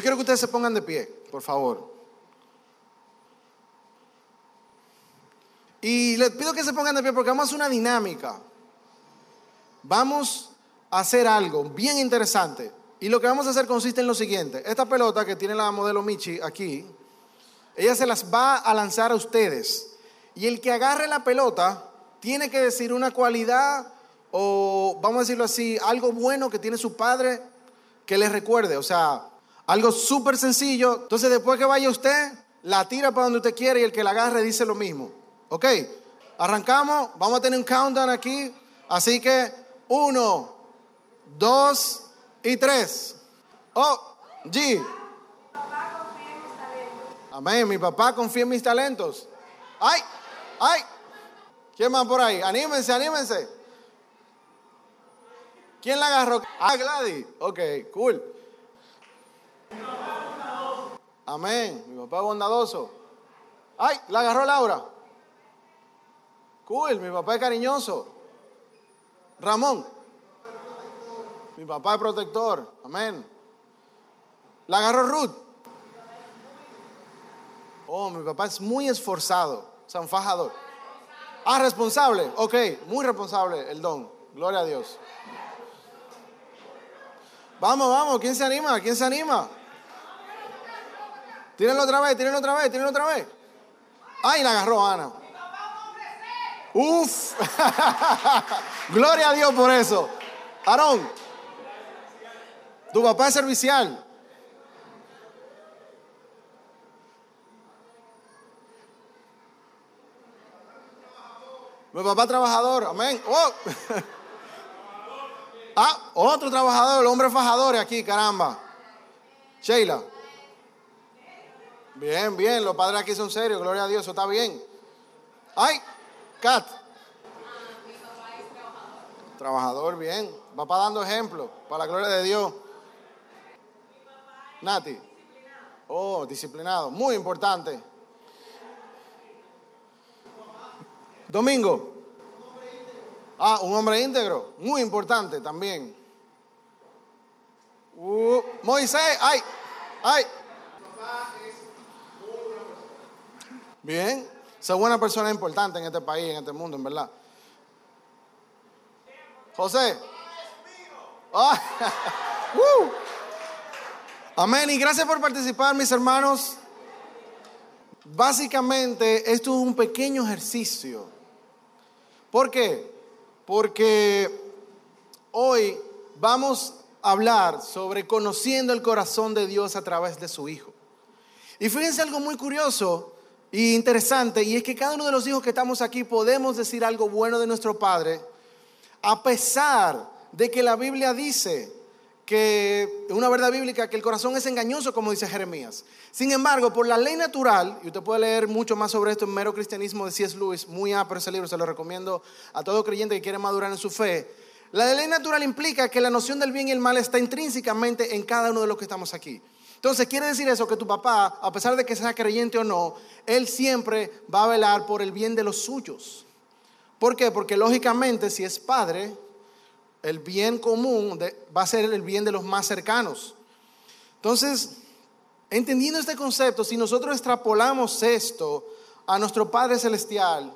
Yo quiero que ustedes se pongan de pie, por favor. Y les pido que se pongan de pie porque vamos a hacer una dinámica. Vamos a hacer algo bien interesante. Y lo que vamos a hacer consiste en lo siguiente. Esta pelota que tiene la modelo Michi aquí, ella se las va a lanzar a ustedes. Y el que agarre la pelota tiene que decir una cualidad o, vamos a decirlo así, algo bueno que tiene su padre que le recuerde. O sea, algo súper sencillo. Entonces después que vaya usted, la tira para donde usted quiere y el que la agarre dice lo mismo. ¿Ok? Arrancamos, vamos a tener un countdown aquí. Así que uno, dos y tres. Oh, G. Amén, mi papá confía en mis talentos. ¡Ay! ¡Ay! ¿Quién más por ahí? Anímense, anímense. ¿Quién la agarró? Ah, Gladys. Ok, cool. Amén. Mi papá es bondadoso. ¡Ay! La agarró Laura. Cool, mi papá es cariñoso. Ramón. Mi papá es protector. Amén. La agarró Ruth. Oh, mi papá es muy esforzado. San Fajador. Ah, responsable. Ok, muy responsable el don. Gloria a Dios. Vamos, vamos. ¿Quién se anima? ¿Quién se anima? Tírenlo otra vez, tírenlo otra vez, tírenlo otra vez. Ay, la agarró Ana. Uf. Gloria a Dios por eso. Aarón, tu papá es servicial. Mi papá trabajador, amén. Oh. Ah, otro trabajador, el hombre fajador aquí, caramba. Sheila. Bien, bien, los padres aquí son serios, gloria a Dios, eso está bien. Ay, Kat. Trabajador, bien. Papá dando ejemplo, para la gloria de Dios. Nati. Oh, disciplinado, muy importante. Domingo. Ah, un hombre íntegro, muy importante también. Uh, Moisés, ay, ay. Bien, esa buena persona importante en este país, en este mundo, en verdad. José. Uh. Amén, y gracias por participar, mis hermanos. Básicamente, esto es un pequeño ejercicio. ¿Por qué? Porque hoy vamos a hablar sobre conociendo el corazón de Dios a través de su Hijo. Y fíjense algo muy curioso e interesante, y es que cada uno de los hijos que estamos aquí podemos decir algo bueno de nuestro Padre, a pesar de que la Biblia dice que es una verdad bíblica que el corazón es engañoso, como dice Jeremías. Sin embargo, por la ley natural, y usted puede leer mucho más sobre esto en Mero Cristianismo de C.S. Lewis, muy apro ese libro, se lo recomiendo a todo creyente que quiere madurar en su fe. La ley natural implica que la noción del bien y el mal está intrínsecamente en cada uno de los que estamos aquí. Entonces, quiere decir eso que tu papá, a pesar de que sea creyente o no, él siempre va a velar por el bien de los suyos. ¿Por qué? Porque lógicamente, si es padre, el bien común va a ser el bien de los más cercanos. Entonces, entendiendo este concepto, si nosotros extrapolamos esto a nuestro Padre Celestial,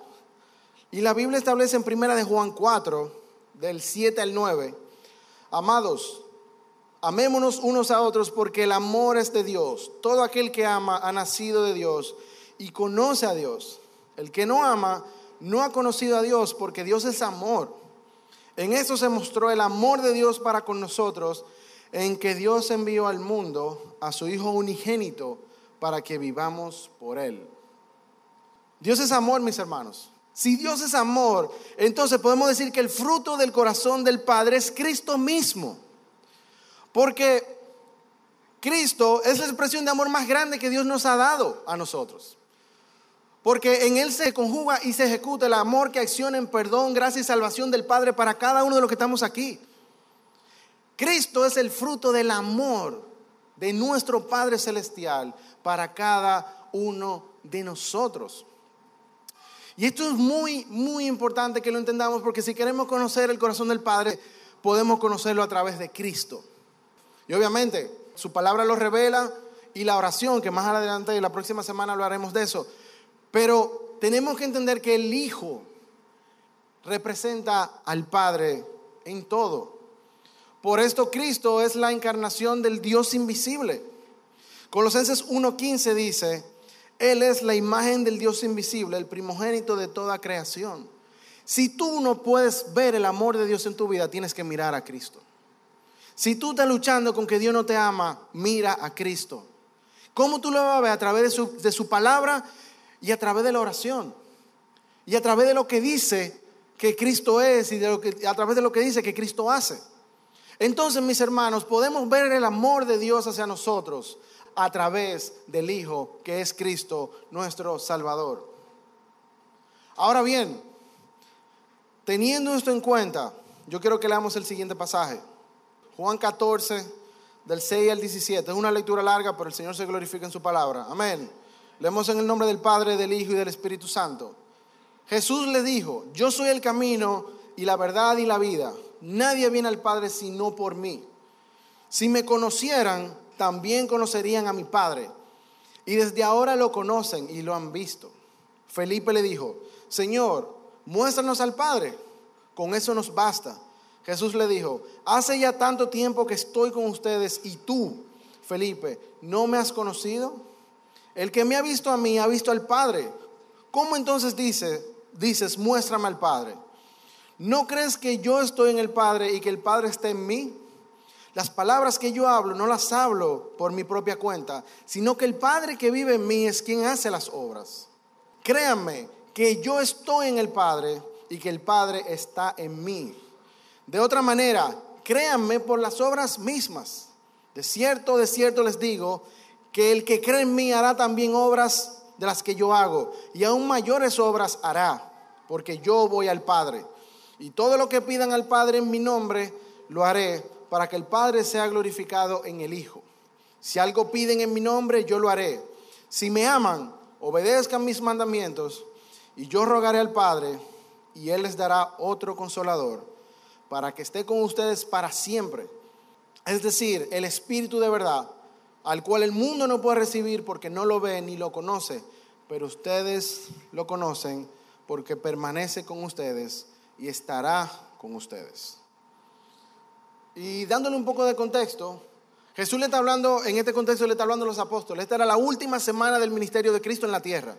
y la Biblia establece en primera de Juan 4, del 7 al 9, amados, amémonos unos a otros porque el amor es de Dios. Todo aquel que ama ha nacido de Dios y conoce a Dios. El que no ama no ha conocido a Dios porque Dios es amor. En eso se mostró el amor de Dios para con nosotros, en que Dios envió al mundo a su Hijo unigénito para que vivamos por Él. Dios es amor, mis hermanos. Si Dios es amor, entonces podemos decir que el fruto del corazón del Padre es Cristo mismo. Porque Cristo es la expresión de amor más grande que Dios nos ha dado a nosotros. Porque en Él se conjuga y se ejecuta el amor que acciona en perdón, gracia y salvación del Padre para cada uno de los que estamos aquí. Cristo es el fruto del amor de nuestro Padre Celestial para cada uno de nosotros. Y esto es muy, muy importante que lo entendamos porque si queremos conocer el corazón del Padre, podemos conocerlo a través de Cristo. Y obviamente, su palabra lo revela y la oración, que más adelante, la próxima semana hablaremos de eso. Pero tenemos que entender que el Hijo representa al Padre en todo. Por esto Cristo es la encarnación del Dios invisible. Colosenses 1.15 dice, Él es la imagen del Dios invisible, el primogénito de toda creación. Si tú no puedes ver el amor de Dios en tu vida, tienes que mirar a Cristo. Si tú estás luchando con que Dios no te ama, mira a Cristo. ¿Cómo tú lo vas a ver? A través de su, de su palabra y a través de la oración. Y a través de lo que dice que Cristo es y de lo que, a través de lo que dice que Cristo hace. Entonces, mis hermanos, podemos ver el amor de Dios hacia nosotros a través del Hijo que es Cristo, nuestro Salvador. Ahora bien, teniendo esto en cuenta, yo quiero que leamos el siguiente pasaje. Juan 14, del 6 al 17. Es una lectura larga, pero el Señor se glorifica en su palabra. Amén. Leemos en el nombre del Padre, del Hijo y del Espíritu Santo. Jesús le dijo, yo soy el camino y la verdad y la vida. Nadie viene al Padre sino por mí. Si me conocieran, también conocerían a mi Padre. Y desde ahora lo conocen y lo han visto. Felipe le dijo, Señor, muéstranos al Padre. Con eso nos basta. Jesús le dijo, hace ya tanto tiempo que estoy con ustedes y tú, Felipe, ¿no me has conocido? El que me ha visto a mí ha visto al Padre. ¿Cómo entonces dice, dices, muéstrame al Padre? ¿No crees que yo estoy en el Padre y que el Padre está en mí? Las palabras que yo hablo no las hablo por mi propia cuenta, sino que el Padre que vive en mí es quien hace las obras. Créanme que yo estoy en el Padre y que el Padre está en mí. De otra manera, créanme por las obras mismas. De cierto, de cierto les digo que el que cree en mí hará también obras de las que yo hago, y aún mayores obras hará, porque yo voy al Padre. Y todo lo que pidan al Padre en mi nombre, lo haré, para que el Padre sea glorificado en el Hijo. Si algo piden en mi nombre, yo lo haré. Si me aman, obedezcan mis mandamientos, y yo rogaré al Padre, y Él les dará otro consolador para que esté con ustedes para siempre. Es decir, el Espíritu de verdad, al cual el mundo no puede recibir porque no lo ve ni lo conoce, pero ustedes lo conocen porque permanece con ustedes y estará con ustedes. Y dándole un poco de contexto, Jesús le está hablando, en este contexto le está hablando a los apóstoles, esta era la última semana del ministerio de Cristo en la tierra.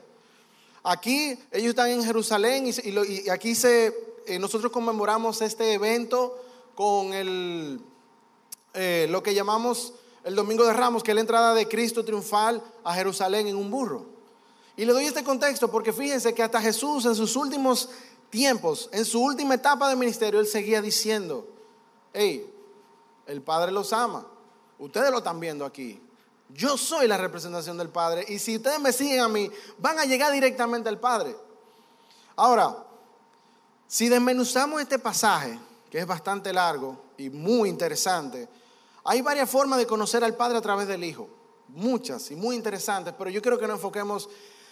Aquí ellos están en Jerusalén y, aquí se eh, nosotros conmemoramos este evento con el, eh, lo que llamamos el Domingo de Ramos, que es la entrada de Cristo triunfal a Jerusalén en un burro. Y le doy este contexto porque fíjense que hasta Jesús en sus últimos tiempos, en su última etapa de ministerio, él seguía diciendo, hey, el Padre los ama. Ustedes lo están viendo aquí. Yo soy la representación del Padre y si ustedes me siguen a mí, van a llegar directamente al Padre. Ahora, si desmenuzamos este pasaje, que es bastante largo y muy interesante, hay varias formas de conocer al Padre a través del Hijo. Muchas y muy interesantes, pero yo quiero que nos enfoquemos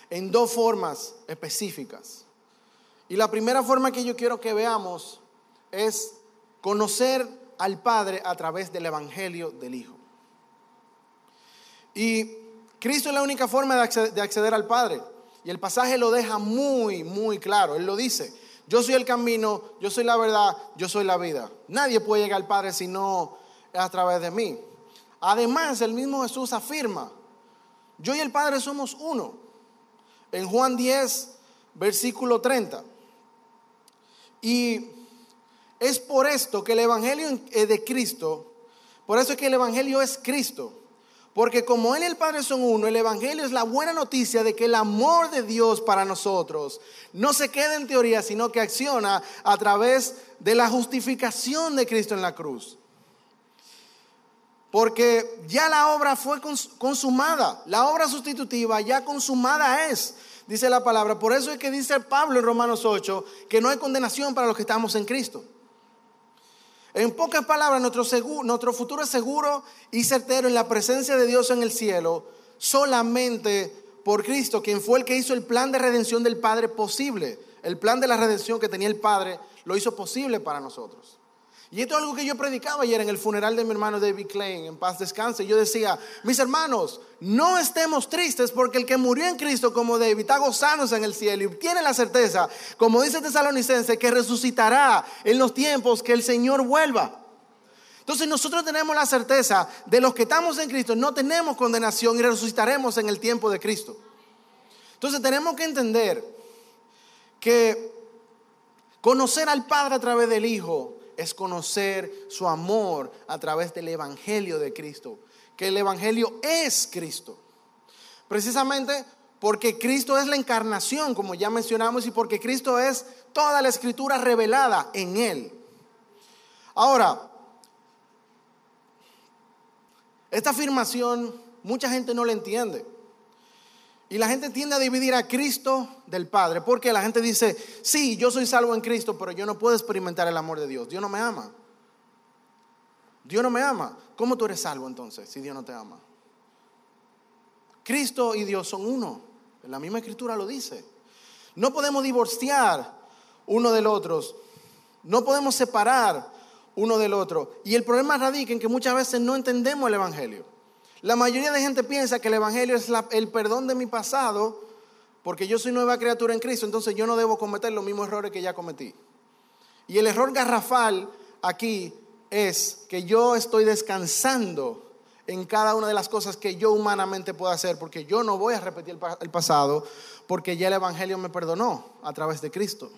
en dos formas específicas. Y la primera forma que yo quiero que veamos es conocer al Padre a través del Evangelio del Hijo. Y Cristo es la única forma de acceder, de acceder al Padre. Y el pasaje lo deja muy, muy claro. Él lo dice. Yo soy el camino, yo soy la verdad, yo soy la vida. Nadie puede llegar al Padre si no es a través de mí. Además, el mismo Jesús afirma, yo y el Padre somos uno. En Juan 10, versículo 30. Y es por esto que el Evangelio de Cristo, por eso es que el Evangelio es Cristo. Porque como Él y el Padre son uno, el Evangelio es la buena noticia de que el amor de Dios para nosotros no se queda en teoría, sino que acciona a través de la justificación de Cristo en la cruz. Porque ya la obra fue consumada, la obra sustitutiva ya consumada es, dice la palabra. Por eso es que dice Pablo en Romanos 8 que no hay condenación para los que estamos en Cristo. En pocas palabras, nuestro, futuro es seguro y certero en la presencia de Dios en el cielo, solamente por Cristo, quien fue el que hizo el plan de redención del Padre posible. El plan de la redención que tenía el Padre lo hizo posible para nosotros. Y esto es algo que yo predicaba ayer en el funeral de mi hermano David Klein, en paz descanse. Yo decía, mis hermanos, no estemos tristes porque el que murió en Cristo como David está gozándose en el cielo y tiene la certeza, como dice Tesalonicense, que resucitará en los tiempos que el Señor vuelva. Entonces nosotros tenemos la certeza de los que estamos en Cristo, no tenemos condenación y resucitaremos en el tiempo de Cristo. Entonces tenemos que entender que conocer al Padre a través del Hijo es conocer su amor a través del Evangelio de Cristo, que el Evangelio es Cristo. Precisamente porque Cristo es la encarnación, como ya mencionamos, y porque Cristo es toda la escritura revelada en Él. Ahora, esta afirmación mucha gente no la entiende. Y la gente tiende a dividir a Cristo del Padre, porque la gente dice, sí, yo soy salvo en Cristo, pero yo no puedo experimentar el amor de Dios. Dios no me ama. Dios no me ama. ¿Cómo tú eres salvo entonces si Dios no te ama? Cristo y Dios son uno. La misma escritura lo dice. No podemos divorciar uno del otro. No podemos separar uno del otro. Y el problema radica en que muchas veces no entendemos el Evangelio. La mayoría de gente piensa que el Evangelio es el perdón de mi pasado, porque yo soy nueva criatura en Cristo, entonces yo no debo cometer los mismos errores que ya cometí. Y el error garrafal aquí es que yo estoy descansando en cada una de las cosas que yo humanamente puedo hacer, porque yo no voy a repetir el pasado, porque ya el Evangelio me perdonó a través de Cristo.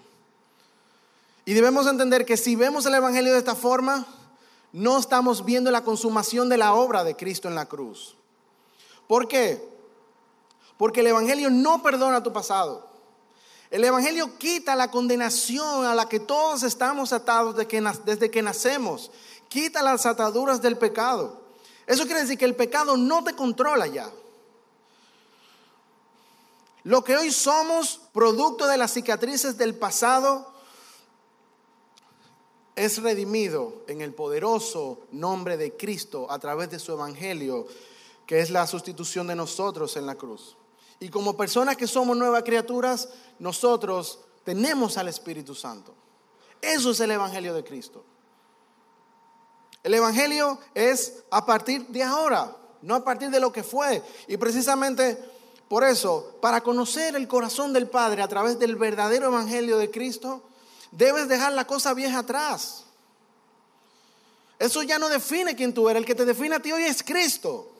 Y debemos entender que si vemos el Evangelio de esta forma, no estamos viendo la consumación de la obra de Cristo en la cruz. ¿Por qué? Porque el Evangelio no perdona tu pasado. El Evangelio quita la condenación a la que todos estamos atados desde que nacemos. Quita las ataduras del pecado. Eso quiere decir que el pecado no te controla ya. Lo que hoy somos, producto de las cicatrices del pasado, es redimido en el poderoso nombre de Cristo a través de su evangelio, que es la sustitución de nosotros en la cruz. Y como personas que somos nuevas criaturas, nosotros tenemos al Espíritu Santo. Eso es el evangelio de Cristo. El evangelio es a partir de ahora, no a partir de lo que fue. Y precisamente por eso, para conocer el corazón del Padre a través del verdadero evangelio de Cristo, Debes dejar la cosa vieja atrás. Eso ya no define quién tú eres. El que te define a ti hoy es Cristo.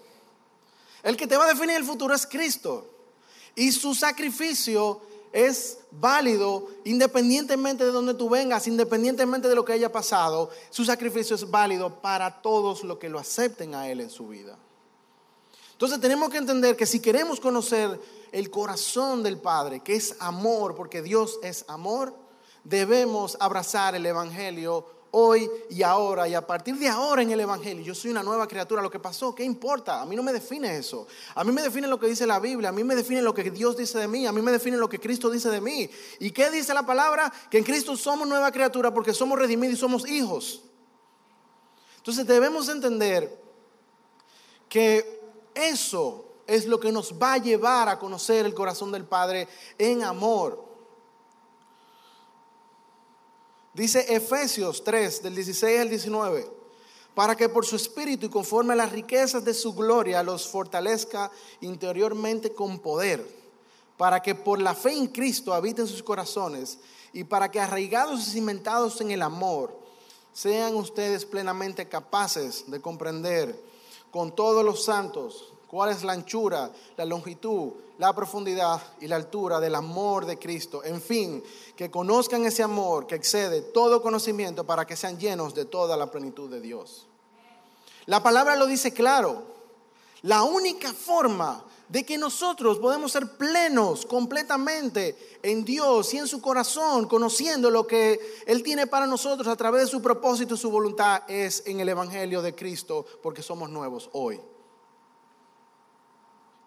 El que te va a definir el futuro es Cristo. Y su sacrificio es válido independientemente de donde tú vengas, independientemente de lo que haya pasado. Su sacrificio es válido para todos los que lo acepten a Él en su vida. Entonces tenemos que entender que si queremos conocer el corazón del Padre, que es amor, porque Dios es amor, debemos abrazar el Evangelio hoy y ahora. Y a partir de ahora en el Evangelio, yo soy una nueva criatura. Lo que pasó, ¿qué importa? A mí no me define eso. A mí me define lo que dice la Biblia. A mí me define lo que Dios dice de mí. A mí me define lo que Cristo dice de mí. ¿Y qué dice la palabra? Que en Cristo somos nueva criatura porque somos redimidos y somos hijos. Entonces debemos entender que eso es lo que nos va a llevar a conocer el corazón del Padre en amor. Dice Efesios 3, del 16 al 19, para que por su espíritu y conforme a las riquezas de su gloria los fortalezca interiormente con poder, para que por la fe en Cristo habiten sus corazones y para que arraigados y cimentados en el amor, sean ustedes plenamente capaces de comprender con todos los santos cuál es la anchura, la longitud, la profundidad y la altura del amor de Cristo. En fin, que conozcan ese amor que excede todo conocimiento para que sean llenos de toda la plenitud de Dios. La palabra lo dice claro. La única forma de que nosotros podemos ser plenos completamente en Dios y en su corazón, conociendo lo que Él tiene para nosotros a través de su propósito y su voluntad, es en el Evangelio de Cristo, porque somos nuevos hoy.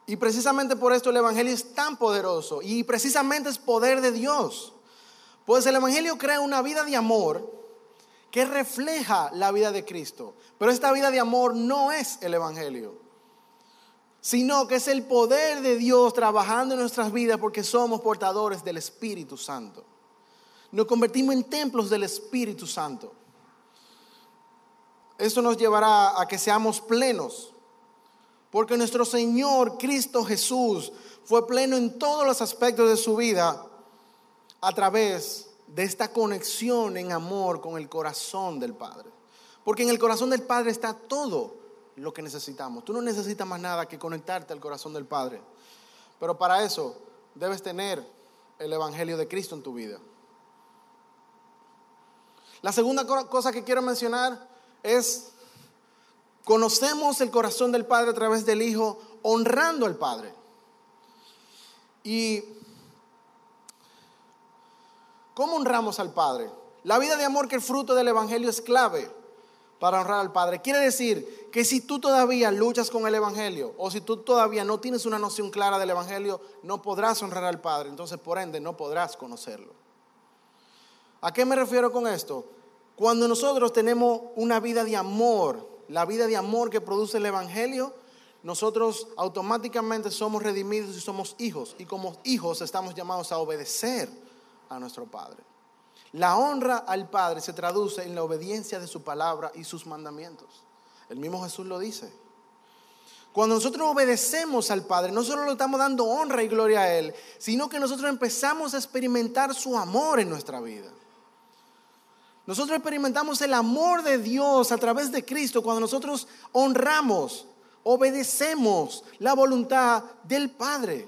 Y precisamente por esto el Evangelio es tan poderoso y precisamente es poder de Dios. Pues el Evangelio crea una vida de amor que refleja la vida de Cristo. Pero esta vida de amor no es el Evangelio, sino que es el poder de Dios trabajando en nuestras vidas porque somos portadores del Espíritu Santo. Nos convertimos en templos del Espíritu Santo. Eso nos llevará a que seamos plenos. Porque nuestro Señor Cristo Jesús fue pleno en todos los aspectos de su vida a través de esta conexión en amor con el corazón del Padre. Porque en el corazón del Padre está todo lo que necesitamos. Tú no necesitas más nada que conectarte al corazón del Padre. Pero para eso debes tener el Evangelio de Cristo en tu vida. La segunda cosa que quiero mencionar es, conocemos el corazón del Padre a través del Hijo, honrando al Padre. Y ¿cómo honramos al Padre? La vida de amor que el fruto del Evangelio es clave para honrar al Padre. Quiere decir que si tú todavía luchas con el Evangelio o si tú todavía no tienes una noción clara del Evangelio, no podrás honrar al Padre. Entonces, por ende, no podrás conocerlo. ¿A qué me refiero con esto? Cuando nosotros tenemos una vida de amor, la vida de amor que produce el Evangelio, nosotros automáticamente somos redimidos y somos hijos. Y como hijos estamos llamados a obedecer a nuestro Padre. La honra al Padre se traduce en la obediencia de su palabra y sus mandamientos. El mismo Jesús lo dice. Cuando nosotros obedecemos al Padre, no solo le estamos dando honra y gloria a Él, sino que nosotros empezamos a experimentar su amor en nuestra vida. Nosotros experimentamos el amor de Dios a través de Cristo cuando nosotros honramos, obedecemos la voluntad del Padre.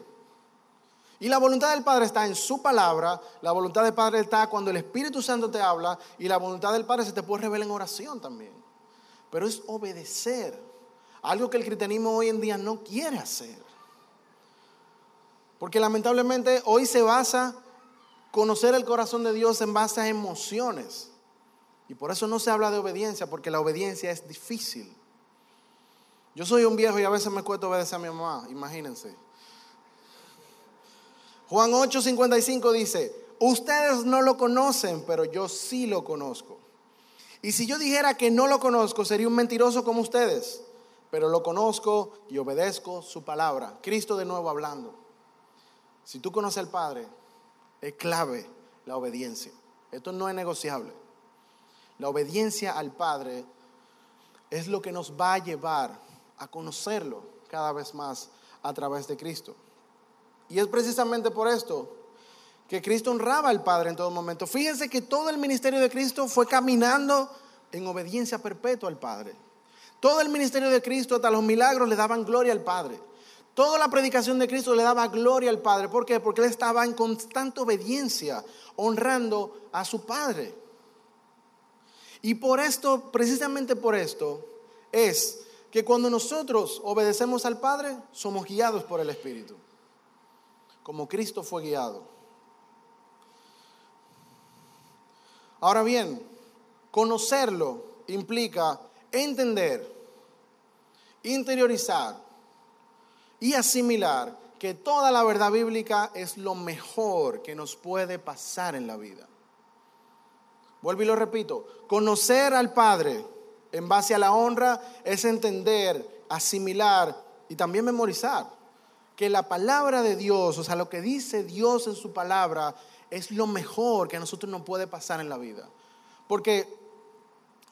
Y la voluntad del Padre está en su palabra, la voluntad del Padre está cuando el Espíritu Santo te habla y la voluntad del Padre se te puede revelar en oración también. Pero es obedecer, algo que el cristianismo hoy en día no quiere hacer. Porque lamentablemente hoy se basa conocer el corazón de Dios en base a emociones. Y por eso no se habla de obediencia, porque la obediencia es difícil. Yo soy un viejo y a veces me cuesta obedecer a mi mamá, imagínense. Juan 8:55 dice, ustedes no lo conocen, pero yo sí lo conozco. Y si yo dijera que no lo conozco, sería un mentiroso como ustedes, pero lo conozco y obedezco su palabra. Cristo de nuevo hablando. Si tú conoces al Padre, es clave la obediencia. Esto no es negociable. La obediencia al Padre es lo que nos va a llevar a conocerlo cada vez más a través de Cristo. Y es precisamente por esto que Cristo honraba al Padre en todo momento. Fíjense que todo el ministerio de Cristo fue caminando en obediencia perpetua al Padre. Todo el ministerio de Cristo, hasta los milagros, le daban gloria al Padre. Toda la predicación de Cristo le daba gloria al Padre. ¿Por qué? Porque él estaba en constante obediencia, honrando a su Padre. Y por esto, precisamente por esto, es que cuando nosotros obedecemos al Padre, somos guiados por el Espíritu como Cristo fue guiado. Ahora bien, conocerlo implica entender, interiorizar y asimilar que toda la verdad bíblica es lo mejor que nos puede pasar en la vida. Vuelvo y lo repito, conocer al Padre en base a la honra es entender, asimilar y también memorizar que la palabra de Dios, o sea, lo que dice Dios en su palabra, es lo mejor que a nosotros nos puede pasar en la vida. Porque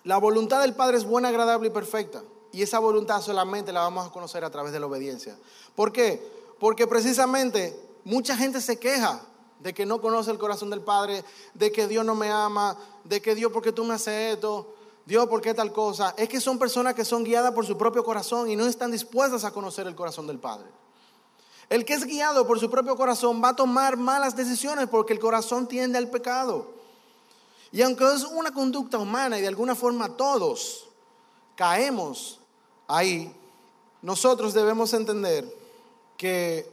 la voluntad del Padre es buena, agradable y perfecta. Y esa voluntad solamente la vamos a conocer a través de la obediencia. ¿Por qué? Porque precisamente mucha gente se queja de que no conoce el corazón del Padre, de que Dios no me ama, de que Dios, ¿por qué tú me haces esto? Dios, ¿por qué tal cosa? Es que son personas que son guiadas por su propio corazón y no están dispuestas a conocer el corazón del Padre. El que es guiado por su propio corazón va a tomar malas decisiones porque el corazón tiende al pecado. Y aunque es una conducta humana y de alguna forma todos caemos ahí, nosotros debemos entender que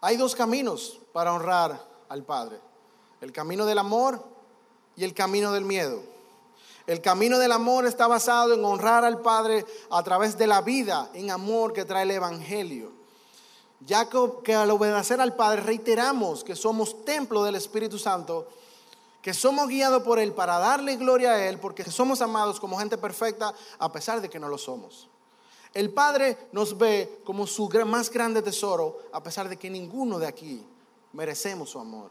hay dos caminos para honrar al Padre. El camino del amor y el camino del miedo. El camino del amor está basado en honrar al Padre a través de la vida en amor que trae el Evangelio ya que, al obedecer al Padre reiteramos que somos templo del Espíritu Santo, que somos guiados por Él para darle gloria a Él, porque somos amados como gente perfecta a pesar de que no lo somos. El Padre nos ve como su más grande tesoro, a pesar de que ninguno de aquí merecemos su amor.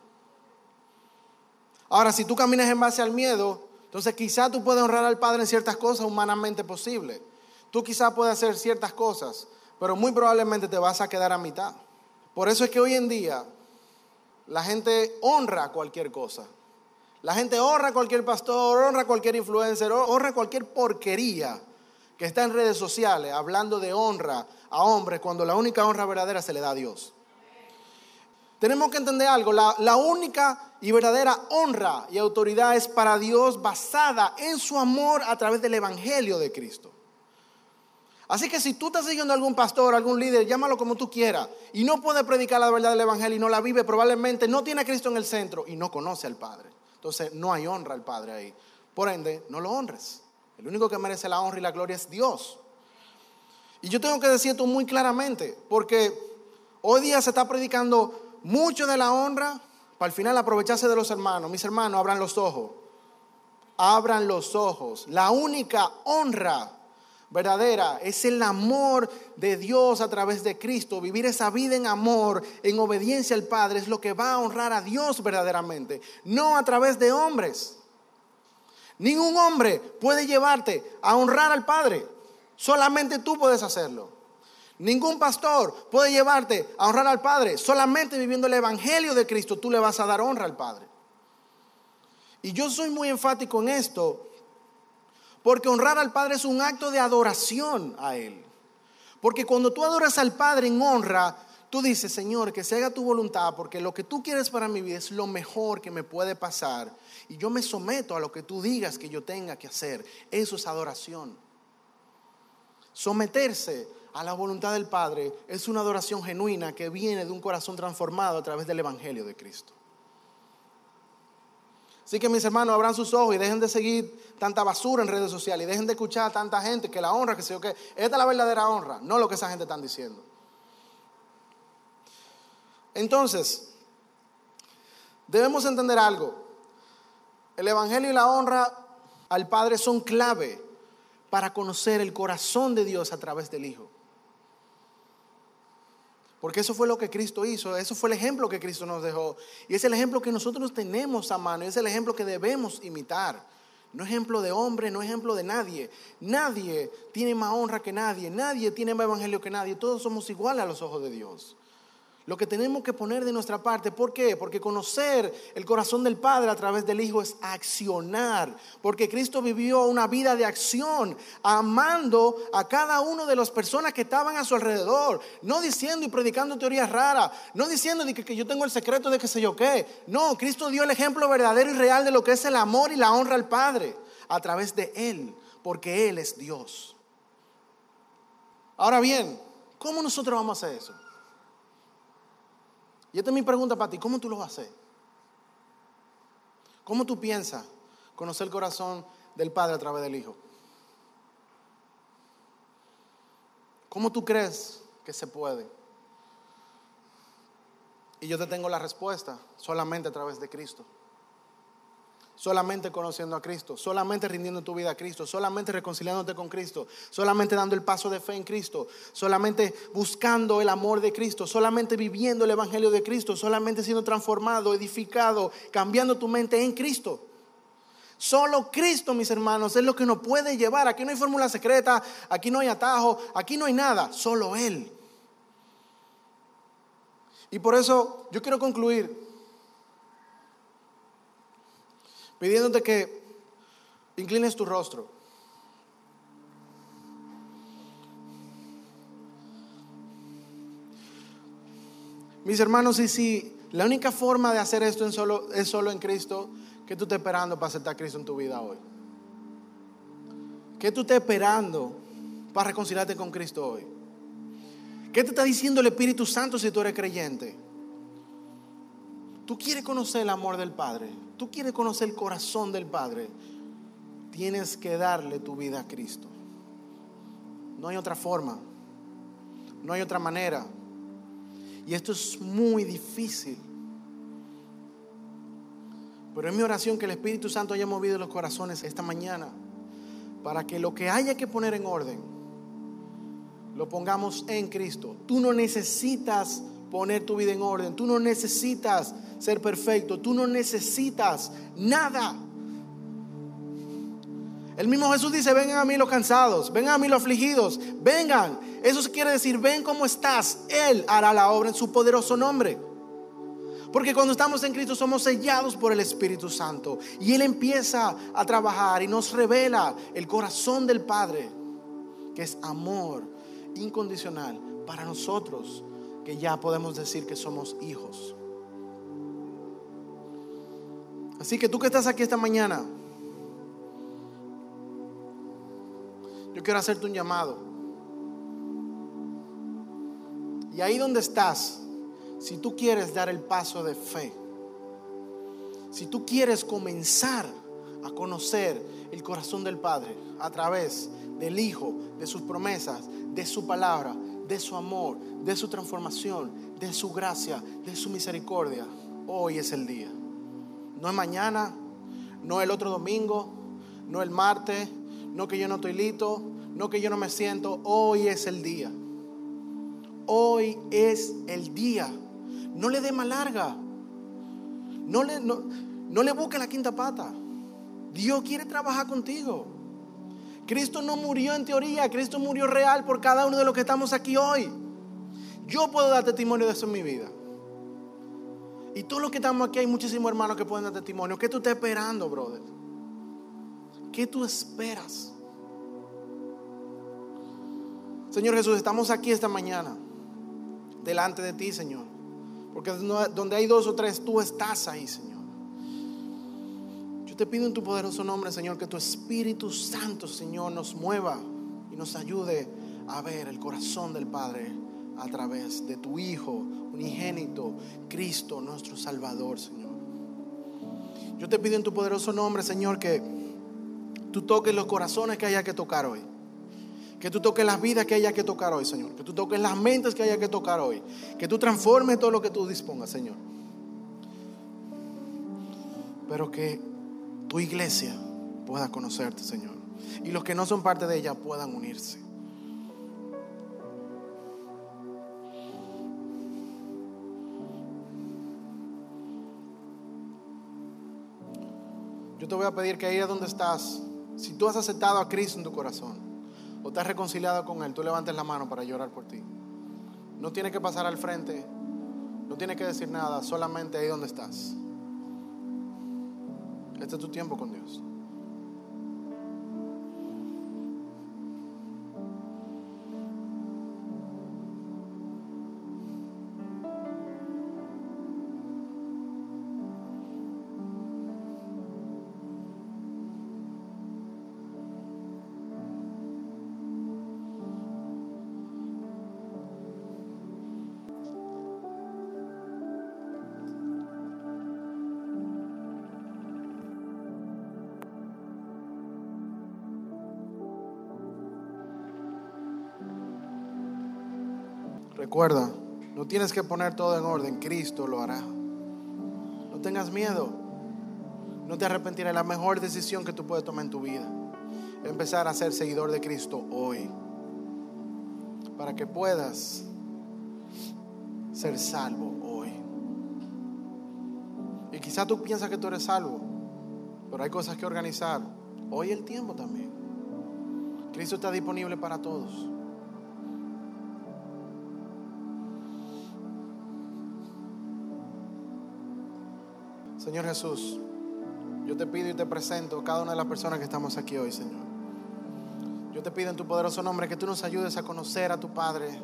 Ahora, si tú caminas en base al miedo, Entonces quizá tú puedes honrar al Padre en ciertas cosas humanamente posible. Tú quizá puedes hacer ciertas cosas, pero muy probablemente te vas a quedar a mitad. Por eso es que hoy en día la gente honra cualquier cosa. La gente honra cualquier pastor, honra cualquier influencer, honra cualquier porquería que está en redes sociales hablando de honra a hombres cuando la única honra verdadera se le da a Dios. Tenemos que entender algo, la, única y verdadera honra y autoridad es para Dios basada en su amor a través del Evangelio de Cristo. Así que si tú estás siguiendo a algún pastor, algún líder, llámalo como tú quieras, y no puede predicar la verdad del Evangelio y no la vive, probablemente no tiene a Cristo en el centro y no conoce al Padre. Entonces no hay honra al Padre ahí. Por ende, no lo honres. El único que merece la honra y la gloria es Dios. Y yo tengo que decir esto muy claramente, porque hoy día se está predicando mucho de la honra para al final aprovecharse de los hermanos. Mis hermanos, abran los ojos. Abran los ojos. La única honra verdadera es el amor de Dios a través de Cristo. Vivir esa vida en amor, en obediencia al Padre, es lo que va a honrar a Dios verdaderamente, no a través de hombres. Ningún hombre puede llevarte a honrar al Padre. Solamente tú puedes hacerlo. Ningún pastor puede llevarte a honrar al Padre. Solamente viviendo el Evangelio de Cristo tú le vas a dar honra al Padre. Y yo soy muy enfático en esto porque honrar al Padre es un acto de adoración a Él. Porque cuando tú adoras al Padre en honra, tú dices, Señor, que se haga tu voluntad, porque lo que tú quieres para mi vida es lo mejor que me puede pasar. Y yo me someto a lo que tú digas que yo tenga que hacer. Eso es adoración. Someterse a la voluntad del Padre es una adoración genuina que viene de un corazón transformado a través del Evangelio de Cristo. Así que mis hermanos, abran sus ojos y dejen de seguir tanta basura en redes sociales y dejen de escuchar a tanta gente que la honra, que sé yo qué. Esta es la verdadera honra, no lo que esa gente está diciendo. Entonces, debemos entender algo. El Evangelio y la honra al Padre son clave para conocer el corazón de Dios a través del Hijo. Porque eso fue lo que Cristo hizo, eso fue el ejemplo que Cristo nos dejó. Y es el ejemplo que nosotros tenemos a mano, es el ejemplo que debemos imitar. No ejemplo de hombre, no ejemplo de nadie. Nadie tiene más honra que nadie, nadie tiene más evangelio que nadie. Todos somos iguales a los ojos de Dios. Lo que tenemos que poner de nuestra parte, ¿por qué? Porque conocer el corazón del Padre a través del Hijo es accionar, porque Cristo vivió una vida de acción, amando a cada una de las personas que estaban a su alrededor, no diciendo y predicando teorías raras, no diciendo que, que yo tengo el secreto de que sé yo qué, no, Cristo dio el ejemplo verdadero y real de lo que es el amor y la honra al Padre a través de Él, porque Él es Dios. Ahora bien, ¿cómo nosotros vamos a hacer eso? Y esta es mi pregunta para ti, ¿cómo tú lo vas a hacer? ¿Cómo tú piensas conocer el corazón del Padre a través del Hijo? ¿Cómo tú crees que se puede? Y yo te tengo la respuesta solamente a través de Cristo solamente conociendo a Cristo, solamente rindiendo tu vida a Cristo, solamente reconciliándote con Cristo, solamente dando el paso de fe en Cristo, solamente buscando el amor de Cristo, solamente viviendo el Evangelio de Cristo, solamente siendo transformado, edificado, cambiando tu mente en Cristo. Solo Cristo, mis hermanos, es lo que nos puede llevar. Aquí no hay fórmula secreta, aquí no hay atajo, aquí no hay nada, solo Él. Y por eso yo quiero concluir pidiéndote que inclines tu rostro. Mis hermanos, y si la única forma de hacer esto solo, es solo en Cristo, ¿qué tú estás esperando para aceptar a Cristo en tu vida hoy? ¿Qué tú estás esperando para reconciliarte con Cristo hoy? ¿Qué te está diciendo el Espíritu Santo si tú eres creyente? Tú quieres conocer el amor del Padre, tú quieres conocer el corazón del Padre, tienes que darle tu vida a Cristo. No hay otra forma, no hay otra manera. Y esto es muy difícil. Pero es mi oración que el Espíritu Santo haya movido los corazones esta mañana para que lo que haya que poner en orden lo pongamos en Cristo. Tú no necesitas poner tu vida en orden. Tú no necesitas ser perfecto. Tú no necesitas nada. El mismo Jesús dice, vengan a mí los cansados, vengan a mí los afligidos, vengan. Eso quiere decir, ven cómo estás. Él hará la obra en su poderoso nombre. Porque cuando estamos en Cristo somos sellados por el Espíritu Santo. Y Él empieza a trabajar y nos revela el corazón del Padre, que es amor incondicional para nosotros, que ya podemos decir que somos hijos. Así que tú que estás aquí esta mañana, yo quiero hacerte un llamado. Y ahí donde estás, si tú quieres dar el paso de fe, si tú quieres comenzar a conocer el corazón del Padre a través del Hijo, de sus promesas, de su palabra, de su amor, de su transformación, de su gracia, de su misericordia, hoy es el día. No es mañana, no el otro domingo, no el martes, no que yo no estoy listo, no que yo no me siento, hoy es el día. Hoy es el día. No le dé más larga. No le, no, no le busque la quinta pata. Dios quiere trabajar contigo. Cristo no murió en teoría, Cristo murió real por cada uno de los que estamos aquí hoy. Yo puedo dar testimonio de eso en mi vida. Y todos los que estamos aquí, hay muchísimos hermanos que pueden dar testimonio. ¿Qué tú estás esperando, brother? ¿Qué tú esperas? Señor Jesús, estamos aquí esta mañana, delante de ti, Señor. Porque donde hay dos o tres, tú estás ahí, Señor. Yo te pido en tu poderoso nombre, Señor, que tu Espíritu Santo, Señor, nos mueva y nos ayude a ver el corazón del Padre a través de tu Hijo unigénito, Cristo, nuestro Salvador, Señor. Yo te pido en tu poderoso nombre, Señor, que tú toques los corazones que haya que tocar hoy. Que tú toques las vidas que haya que tocar hoy, Señor. Que tú toques las mentes que haya que tocar hoy. Que tú transformes todo lo que tú dispongas, Señor. Pero que tu iglesia pueda conocerte, Señor. Y los que no son parte de ella puedan unirse. Te voy a pedir que ahí donde estás, si tú has aceptado a Cristo en tu corazón, o te has reconciliado con Él, tú levantes la mano para llorar por ti. No tienes que pasar al frente, no tienes que decir nada, solamente ahí donde estás. Este es tu tiempo con Dios. Recuerda, no tienes que poner todo en orden, Cristo lo hará. No tengas miedo, no te arrepentirás. La mejor decisión que tú puedes tomar en tu vida empezar a ser seguidor de Cristo hoy, para que puedas ser salvo hoy. Y quizá tú piensas que tú eres salvo, pero hay cosas que organizar. Hoy el tiempo también. Cristo está disponible para todos. Señor Jesús, yo te pido y te presento cada una de las personas que estamos aquí hoy, Señor. Yo te pido en tu poderoso nombre que tú nos ayudes a conocer a tu Padre,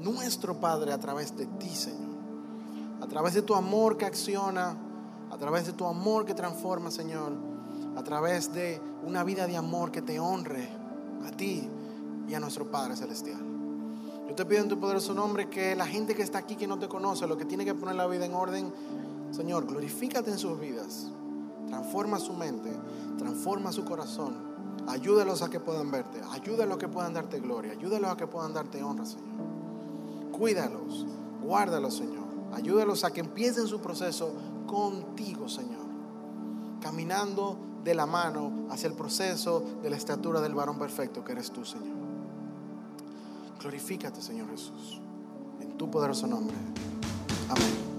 nuestro Padre, a través de ti, Señor. A través de tu amor que acciona, a través de tu amor que transforma, Señor. A través de una vida de amor que te honre a ti y a nuestro Padre Celestial. Yo te pido en tu poderoso nombre que la gente que está aquí que no te conoce, lo que tiene que poner la vida en orden, Señor, glorifícate en sus vidas. Transforma su mente, transforma su corazón. Ayúdalos a que puedan verte, ayúdalos a que puedan darte gloria, ayúdalos a que puedan darte honra, Señor. Cuídalos, guárdalos, Señor. Ayúdalos a que empiecen su proceso contigo, Señor. Caminando de la mano hacia el proceso de la estatura del varón perfecto que eres tú, Señor. Glorifícate, Señor Jesús, en tu poderoso nombre. Amén.